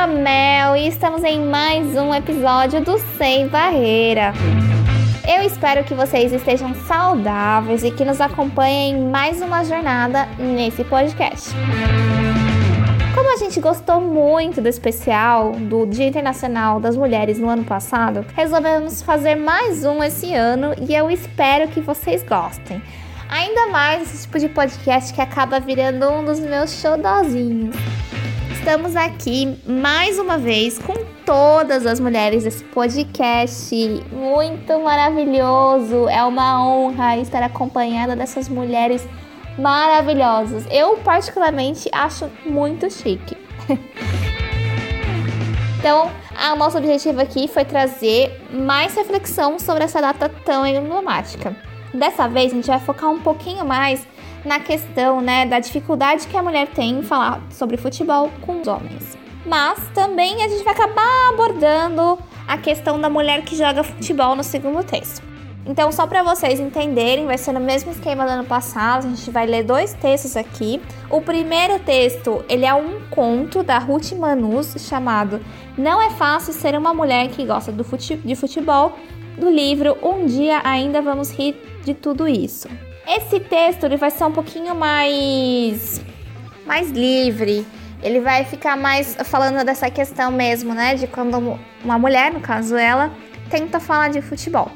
A Mel e estamos em mais um episódio do Sem Barreira. Eu espero que vocês estejam saudáveis e que nos acompanhem em mais uma jornada nesse podcast. Como a gente gostou muito do especial do Dia Internacional das Mulheres no ano passado, resolvemos fazer mais um esse ano e eu espero que vocês gostem. Ainda mais esse tipo de podcast que acaba virando um dos meus xodozinhos. Estamos aqui mais uma vez com todas as mulheres desse podcast. Muito maravilhoso! É uma honra estar acompanhada dessas mulheres maravilhosas. Eu, particularmente, acho muito chique. então, o nosso objetivo aqui foi trazer mais reflexão sobre essa data tão emblemática. Dessa vez, a gente vai focar um pouquinho mais na questão né, da dificuldade que a mulher tem em falar sobre futebol com os homens. Mas também a gente vai acabar abordando a questão da mulher que joga futebol no segundo texto. Então, só para vocês entenderem, vai ser no mesmo esquema do ano passado. A gente vai ler dois textos aqui. O primeiro texto, ele é um conto da Ruth Manus chamado Não é fácil ser uma mulher que gosta do fute de futebol, do livro Um dia ainda vamos rir de tudo isso. Esse texto ele vai ser um pouquinho mais mais livre. Ele vai ficar mais falando dessa questão mesmo, né, de quando uma mulher, no caso ela, tenta falar de futebol.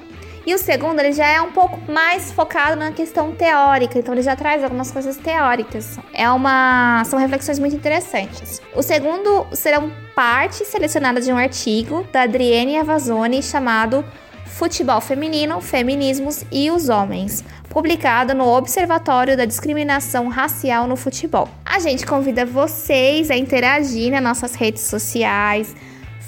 E o segundo, ele já é um pouco mais focado na questão teórica, então ele já traz algumas coisas teóricas. É uma são reflexões muito interessantes. O segundo serão partes selecionadas de um artigo da Adrienne Avazoni chamado Futebol Feminino, Feminismos e os Homens, publicado no Observatório da Discriminação Racial no Futebol. A gente convida vocês a interagir nas nossas redes sociais.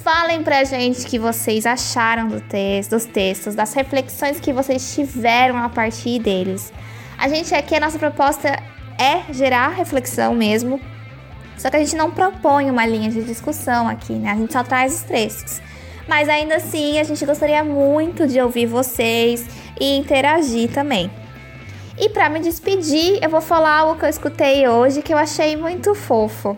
Falem pra gente o que vocês acharam do texto, dos textos, das reflexões que vocês tiveram a partir deles. A gente aqui, a nossa proposta é gerar reflexão mesmo, só que a gente não propõe uma linha de discussão aqui, né? A gente só traz os textos. Mas ainda assim, a gente gostaria muito de ouvir vocês e interagir também. E para me despedir, eu vou falar algo que eu escutei hoje que eu achei muito fofo.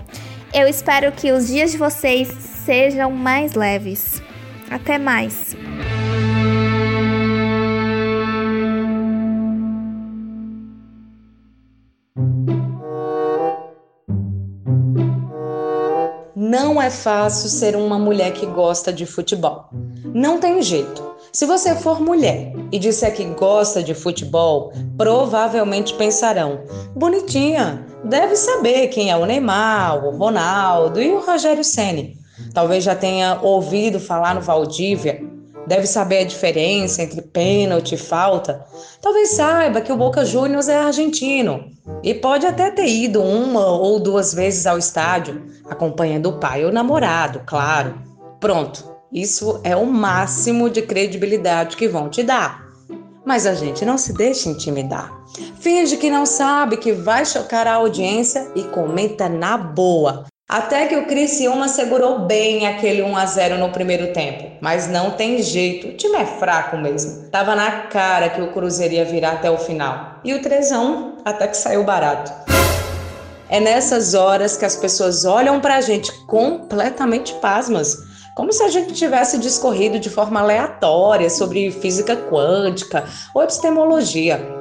Eu espero que os dias de vocês sejam mais leves. Até mais! Não é fácil ser uma mulher que gosta de futebol. Não tem jeito. Se você for mulher e disser que gosta de futebol, provavelmente pensarão: bonitinha, deve saber quem é o Neymar, o Ronaldo e o Rogério Ceni. Talvez já tenha ouvido falar no Valdívia. Deve saber a diferença entre pênalti e falta. Talvez saiba que o Boca Juniors é argentino e pode até ter ido uma ou duas vezes ao estádio, acompanhando o pai ou o namorado, claro. Pronto, isso é o máximo de credibilidade que vão te dar. Mas a gente não se deixa intimidar. Finge que não sabe que vai chocar a audiência e comenta na boa. Até que o Criciúma segurou bem aquele 1 a 0 no primeiro tempo. Mas não tem jeito, o time é fraco mesmo. Tava na cara que o Cruzeiro ia virar até o final. E o 3 a 1 até que saiu barato. É nessas horas que as pessoas olham pra gente completamente pasmas. Como se a gente tivesse discorrido de forma aleatória sobre física quântica ou epistemologia.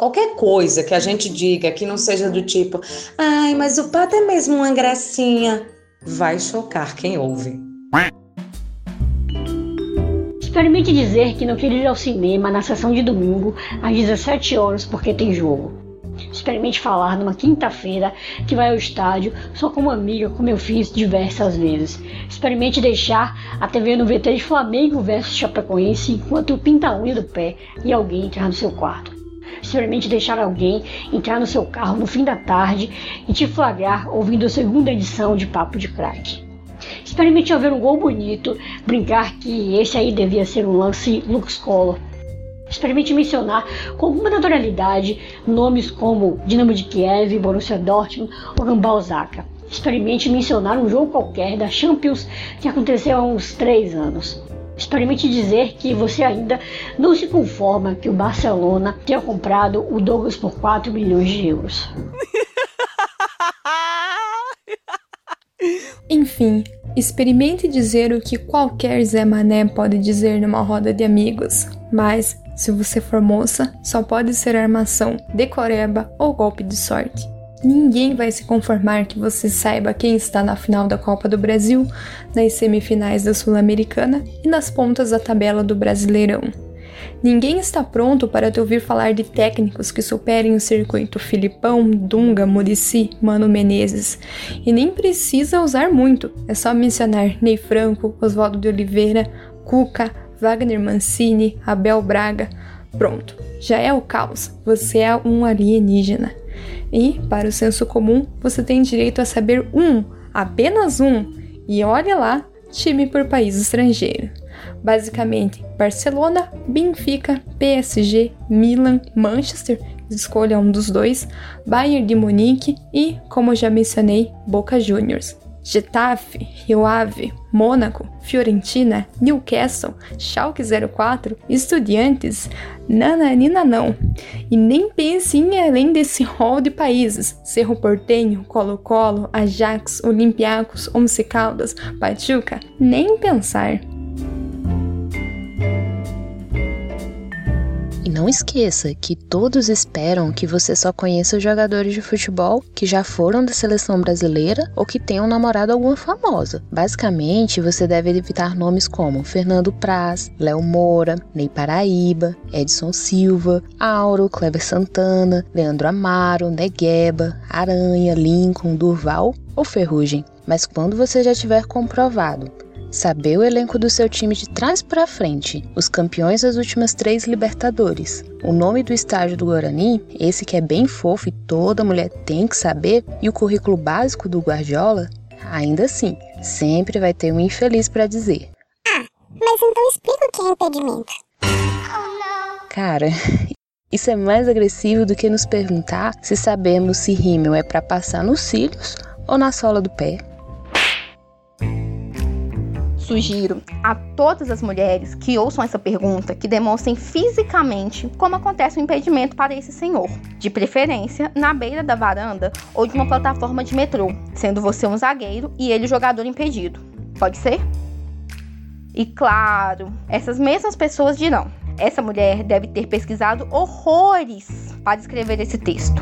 Qualquer coisa que a gente diga que não seja do tipo, ai, mas o pato é mesmo uma gracinha, vai chocar quem ouve. Experimente dizer que não quer ir ao cinema na sessão de domingo às 17 horas porque tem jogo. Experimente falar numa quinta-feira que vai ao estádio só com uma amiga, como eu fiz diversas vezes. Experimente deixar a TV no VT de Flamengo versus Chapecoense enquanto pinta a unha do pé e alguém entrar no seu quarto. Experimente deixar alguém entrar no seu carro no fim da tarde e te flagrar ouvindo a segunda edição de Papo de Crack. Experimente ver um gol bonito, brincar que esse aí devia ser um lance Lux Color. Experimente mencionar com alguma naturalidade nomes como Dinamo de Kiev, Borussia Dortmund ou Gambá Osaka. Experimente mencionar um jogo qualquer da Champions que aconteceu há uns 3 anos. Experimente dizer que você ainda não se conforma que o Barcelona tenha comprado o Douglas por 4 milhões de euros. Enfim, experimente dizer o que qualquer Zé Mané pode dizer numa roda de amigos, mas se você for moça, só pode ser armação, decoreba ou golpe de sorte. Ninguém vai se conformar que você saiba quem está na final da Copa do Brasil, nas semifinais da Sul-Americana e nas pontas da tabela do Brasileirão. Ninguém está pronto para te ouvir falar de técnicos que superem o circuito Filipão, Dunga, Murici, Mano Menezes. E nem precisa usar muito, é só mencionar Ney Franco, Oswaldo de Oliveira, Cuca, Wagner Mancini, Abel Braga. Pronto, já é o caos, você é um alienígena. E, para o senso comum, você tem direito a saber um, apenas um, e olha lá, time por país estrangeiro. Basicamente, Barcelona, Benfica, PSG, Milan, Manchester, escolha um dos dois, Bayern de Munique e, como já mencionei, Boca Juniors. Getafe, Rio Ave, Mônaco, Fiorentina, Newcastle, Schalke 04, Estudiantes, nananina não. E nem pense em além desse hall de países, Cerro Portenho, Colo-Colo, Ajax, Olympiacos, Once Caldas, Pachuca, nem pensar. Não esqueça que todos esperam que você só conheça jogadores de futebol que já foram da seleção brasileira ou que tenham namorado alguma famosa. Basicamente, você deve evitar nomes como Fernando Praz, Léo Moura, Ney Paraíba, Edson Silva, Auro, Kleber Santana, Leandro Amaro, Negueba, Aranha, Lincoln, Durval ou Ferrugem. Mas quando você já tiver comprovado Saber o elenco do seu time de trás para frente, os campeões das últimas três Libertadores, o nome do estádio do Guarani, esse que é bem fofo e toda mulher tem que saber, e o currículo básico do Guardiola, ainda assim, sempre vai ter um infeliz para dizer. Ah, mas então explica o que é impedimento. Cara, isso é mais agressivo do que nos perguntar se sabemos se rímel é para passar nos cílios ou na sola do pé sugiro a todas as mulheres que ouçam essa pergunta que demonstrem fisicamente como acontece o impedimento para esse senhor, de preferência na beira da varanda ou de uma plataforma de metrô, sendo você um zagueiro e ele o jogador impedido. Pode ser? E claro, essas mesmas pessoas dirão: essa mulher deve ter pesquisado horrores para escrever esse texto.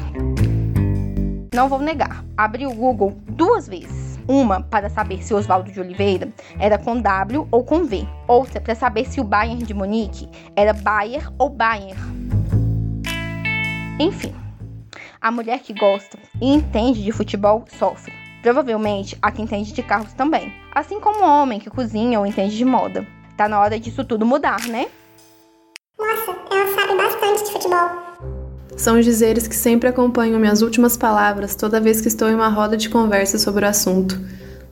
Não vou negar, abri o Google duas vezes uma para saber se Oswaldo de Oliveira era com W ou com V. Outra para saber se o Bayern de Munique era Bayer ou Bayern. Enfim, a mulher que gosta e entende de futebol sofre. Provavelmente a que entende de carros também. Assim como o homem que cozinha ou entende de moda. Tá na hora disso tudo mudar, né? Nossa, ela sabe bastante de futebol. São os dizeres que sempre acompanham minhas últimas palavras toda vez que estou em uma roda de conversa sobre o assunto,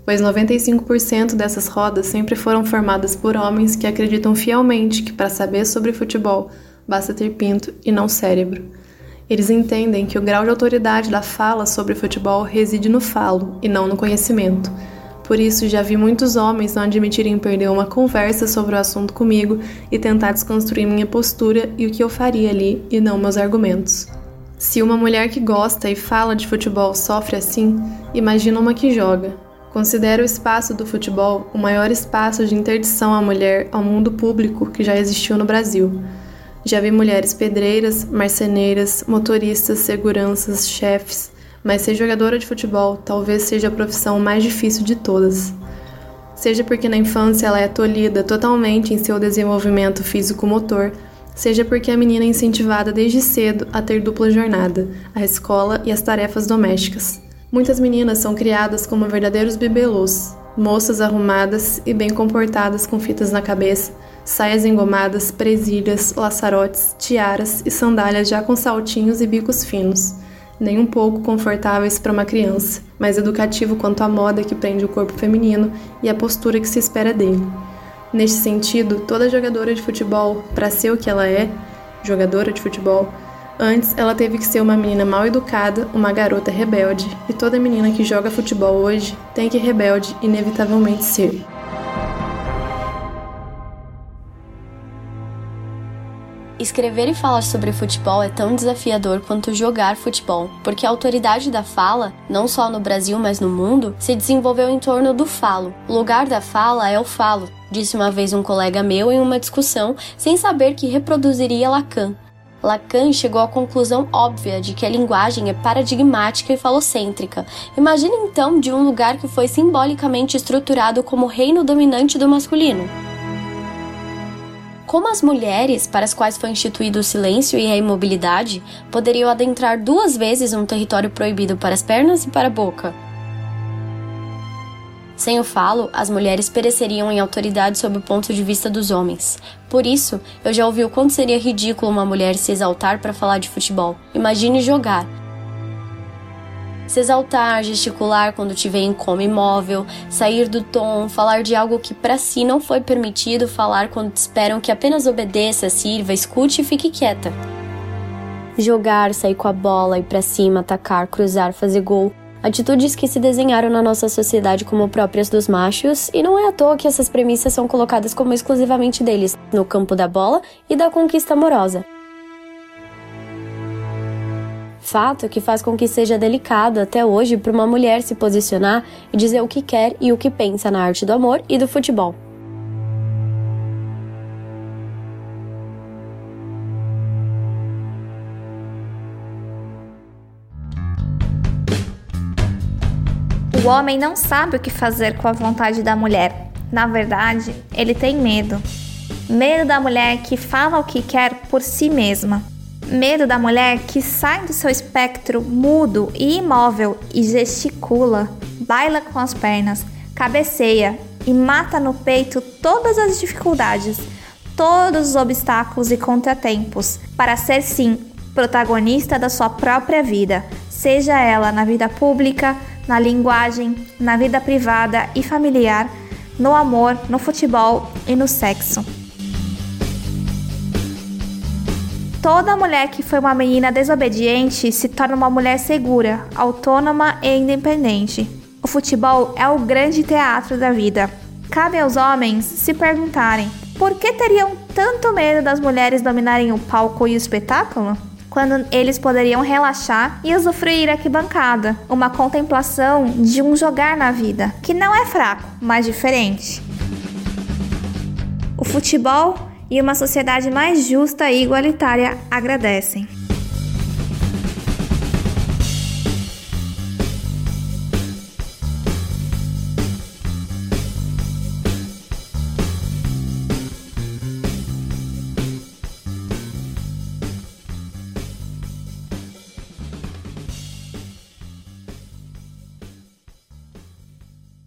pois 95% dessas rodas sempre foram formadas por homens que acreditam fielmente que para saber sobre futebol basta ter pinto e não cérebro. Eles entendem que o grau de autoridade da fala sobre futebol reside no falo e não no conhecimento. Por isso, já vi muitos homens não admitirem perder uma conversa sobre o assunto comigo e tentar desconstruir minha postura e o que eu faria ali e não meus argumentos. Se uma mulher que gosta e fala de futebol sofre assim, imagina uma que joga. Considero o espaço do futebol o maior espaço de interdição à mulher ao mundo público que já existiu no Brasil. Já vi mulheres pedreiras, marceneiras, motoristas, seguranças, chefes, mas ser jogadora de futebol talvez seja a profissão mais difícil de todas. Seja porque na infância ela é tolhida totalmente em seu desenvolvimento físico-motor, seja porque a menina é incentivada desde cedo a ter dupla jornada, a escola e as tarefas domésticas. Muitas meninas são criadas como verdadeiros bibelôs, moças arrumadas e bem comportadas com fitas na cabeça, saias engomadas, presilhas, laçarotes, tiaras e sandálias já com saltinhos e bicos finos nem um pouco confortáveis para uma criança, mas educativo quanto à moda que prende o corpo feminino e a postura que se espera dele. Neste sentido, toda jogadora de futebol, para ser o que ela é, jogadora de futebol, antes ela teve que ser uma menina mal educada, uma garota rebelde, e toda menina que joga futebol hoje tem que rebelde inevitavelmente ser. Escrever e falar sobre futebol é tão desafiador quanto jogar futebol, porque a autoridade da fala, não só no Brasil, mas no mundo, se desenvolveu em torno do falo. O lugar da fala é o falo, disse uma vez um colega meu em uma discussão, sem saber que reproduziria Lacan. Lacan chegou à conclusão óbvia de que a linguagem é paradigmática e falocêntrica. Imagine então de um lugar que foi simbolicamente estruturado como reino dominante do masculino. Como as mulheres, para as quais foi instituído o silêncio e a imobilidade, poderiam adentrar duas vezes um território proibido para as pernas e para a boca? Sem o falo, as mulheres pereceriam em autoridade sob o ponto de vista dos homens. Por isso, eu já ouvi o quanto seria ridículo uma mulher se exaltar para falar de futebol. Imagine jogar, se exaltar, gesticular quando tiver em coma imóvel, sair do tom, falar de algo que para si não foi permitido falar quando te esperam que apenas obedeça, sirva, escute e fique quieta. Jogar, sair com a bola, ir para cima, atacar, cruzar, fazer gol. Atitudes que se desenharam na nossa sociedade como próprias dos machos, e não é à toa que essas premissas são colocadas como exclusivamente deles, no campo da bola e da conquista amorosa fato que faz com que seja delicado até hoje para uma mulher se posicionar e dizer o que quer e o que pensa na arte do amor e do futebol. O homem não sabe o que fazer com a vontade da mulher. Na verdade, ele tem medo. Medo da mulher que fala o que quer por si mesma. Medo da mulher que sai do seu espectro mudo e imóvel e gesticula, baila com as pernas, cabeceia e mata no peito todas as dificuldades, todos os obstáculos e contratempos, para ser sim protagonista da sua própria vida, seja ela na vida pública, na linguagem, na vida privada e familiar, no amor, no futebol e no sexo. Toda mulher que foi uma menina desobediente se torna uma mulher segura, autônoma e independente. O futebol é o grande teatro da vida. Cabe aos homens se perguntarem: por que teriam tanto medo das mulheres dominarem o palco e o espetáculo? Quando eles poderiam relaxar e usufruir aqui bancada, uma contemplação de um jogar na vida, que não é fraco, mas diferente. O futebol e uma sociedade mais justa e igualitária agradecem.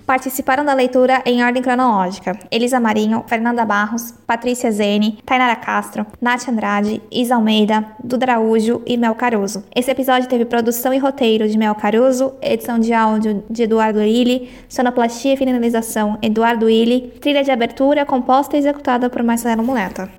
Participaram da leitura em ordem cronológica Elisa Marinho, Fernanda Barros, Patrícia Zene, Tainara Castro, Nath Andrade, Isa Almeida, Duda Araújo e Mel Caruso. Esse episódio teve produção e roteiro de Mel Caruso, edição de áudio de Eduardo Illy, sonoplastia e finalização Eduardo Illy, trilha de abertura composta e executada por Marcelo Muleta.